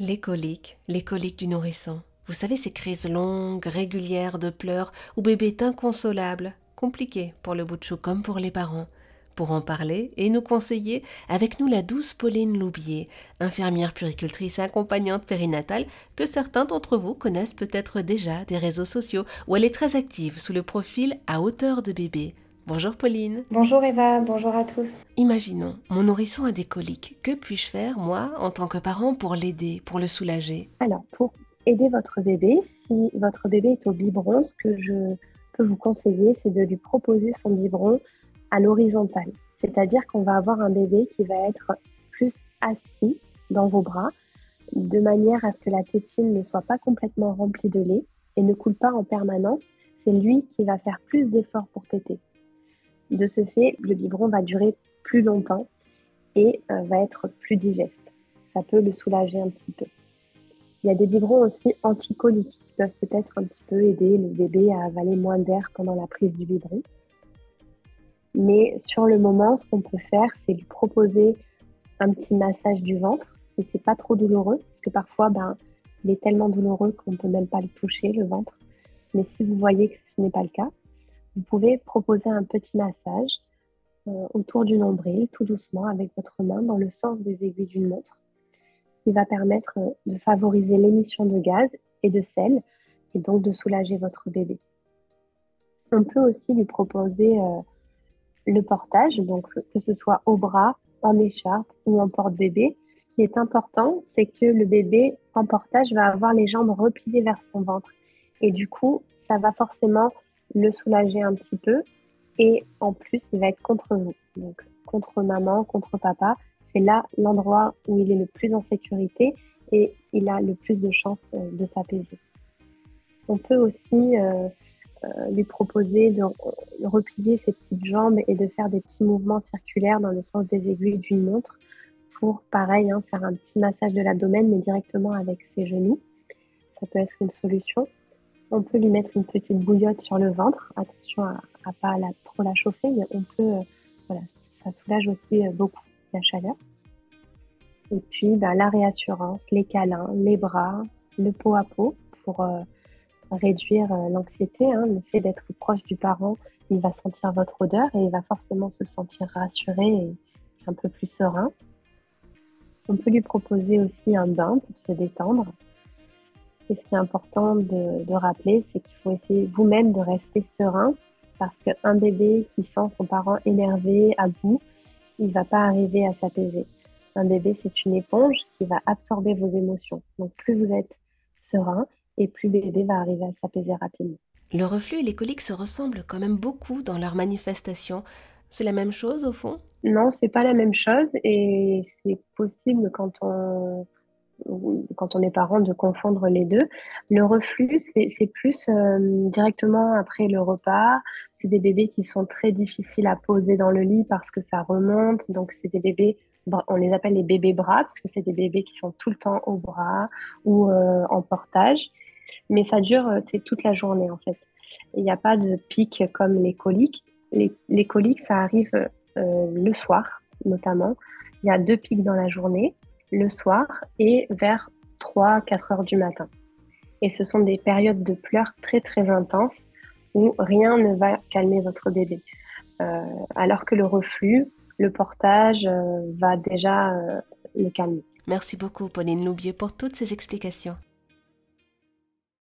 Les coliques, les coliques du nourrisson. Vous savez, ces crises longues, régulières de pleurs où bébé est inconsolable, compliqué pour le bout de chou comme pour les parents. Pour en parler et nous conseiller, avec nous la douce Pauline Loubier, infirmière puricultrice et accompagnante périnatale, que certains d'entre vous connaissent peut-être déjà des réseaux sociaux, où elle est très active sous le profil à hauteur de bébé. Bonjour Pauline. Bonjour Eva, bonjour à tous. Imaginons, mon nourrisson a des coliques. Que puis-je faire, moi, en tant que parent, pour l'aider, pour le soulager? Alors, pour aider votre bébé, si votre bébé est au biberon, ce que je peux vous conseiller, c'est de lui proposer son biberon à l'horizontale. C'est-à-dire qu'on va avoir un bébé qui va être plus assis dans vos bras, de manière à ce que la tétine ne soit pas complètement remplie de lait et ne coule pas en permanence. C'est lui qui va faire plus d'efforts pour téter. De ce fait, le biberon va durer plus longtemps et euh, va être plus digeste. Ça peut le soulager un petit peu. Il y a des biberons aussi anticoliques qui peuvent peut-être un petit peu aider le bébé à avaler moins d'air pendant la prise du biberon. Mais sur le moment, ce qu'on peut faire, c'est lui proposer un petit massage du ventre si c'est pas trop douloureux, parce que parfois, ben, il est tellement douloureux qu'on ne peut même pas le toucher, le ventre. Mais si vous voyez que ce n'est pas le cas, vous pouvez proposer un petit massage euh, autour du nombril, tout doucement, avec votre main dans le sens des aiguilles d'une montre, qui va permettre euh, de favoriser l'émission de gaz et de sel, et donc de soulager votre bébé. On peut aussi lui proposer euh, le portage, donc que ce soit au bras, en écharpe ou en porte-bébé. Ce qui est important, c'est que le bébé en portage va avoir les jambes repliées vers son ventre. Et du coup, ça va forcément le soulager un petit peu. Et en plus, il va être contre vous. Donc, contre maman, contre papa. C'est là l'endroit où il est le plus en sécurité et il a le plus de chances euh, de s'apaiser. On peut aussi euh, euh, lui proposer de replier ses petites jambes et de faire des petits mouvements circulaires dans le sens des aiguilles d'une montre pour, pareil, hein, faire un petit massage de l'abdomen, mais directement avec ses genoux. Ça peut être une solution. On peut lui mettre une petite bouillotte sur le ventre. Attention à ne pas trop la chauffer, mais on peut, euh, ça soulage aussi euh, beaucoup la chaleur. Et puis bah, la réassurance, les câlins, les bras, le pot à pot pour euh, réduire l'anxiété. Hein. le fait d'être proche du parent, il va sentir votre odeur et il va forcément se sentir rassuré et un peu plus serein. On peut lui proposer aussi un bain pour se détendre. Et ce qui est important de, rappeler, c'est qu'il faut essayer vous-même de rester serein parce qu'un bébé qui sent son parent énervé, à bout, il ne va pas arriver à s'apaiser. Un bébé, c'est une éponge qui va absorber vos émotions. Donc plus vous êtes serein et plus le bébé va arriver à s'apaiser rapidement. Le reflux et les coliques se ressemblent quand même beaucoup dans leurs manifestations. C'est la même chose au fond? Non, c'est pas la même chose et c'est possible quand on quand on est parent, de confondre les deux. Le reflux, c'est plus euh, directement après le repas. C'est des bébés qui sont très difficiles à poser dans le lit parce que ça remonte. Donc, c'est des bébés, on les appelle les bébés bras parce que c'est des bébés qui sont tout le temps au bras ou euh, en portage. Mais ça dure, euh, c'est toute la journée en fait. Il n'y a pas de pic comme les coliques. Les, les coliques, ça arrive le soir notamment. Il y a deux pics dans la journée le soir et vers 3-4 heures du matin. Et ce sont des périodes de pleurs très très intenses où rien ne va calmer votre bébé. Euh, alors que le reflux, le portage euh, va déjà euh, le calmer. Merci beaucoup Pauline Loubier pour toutes ces explications.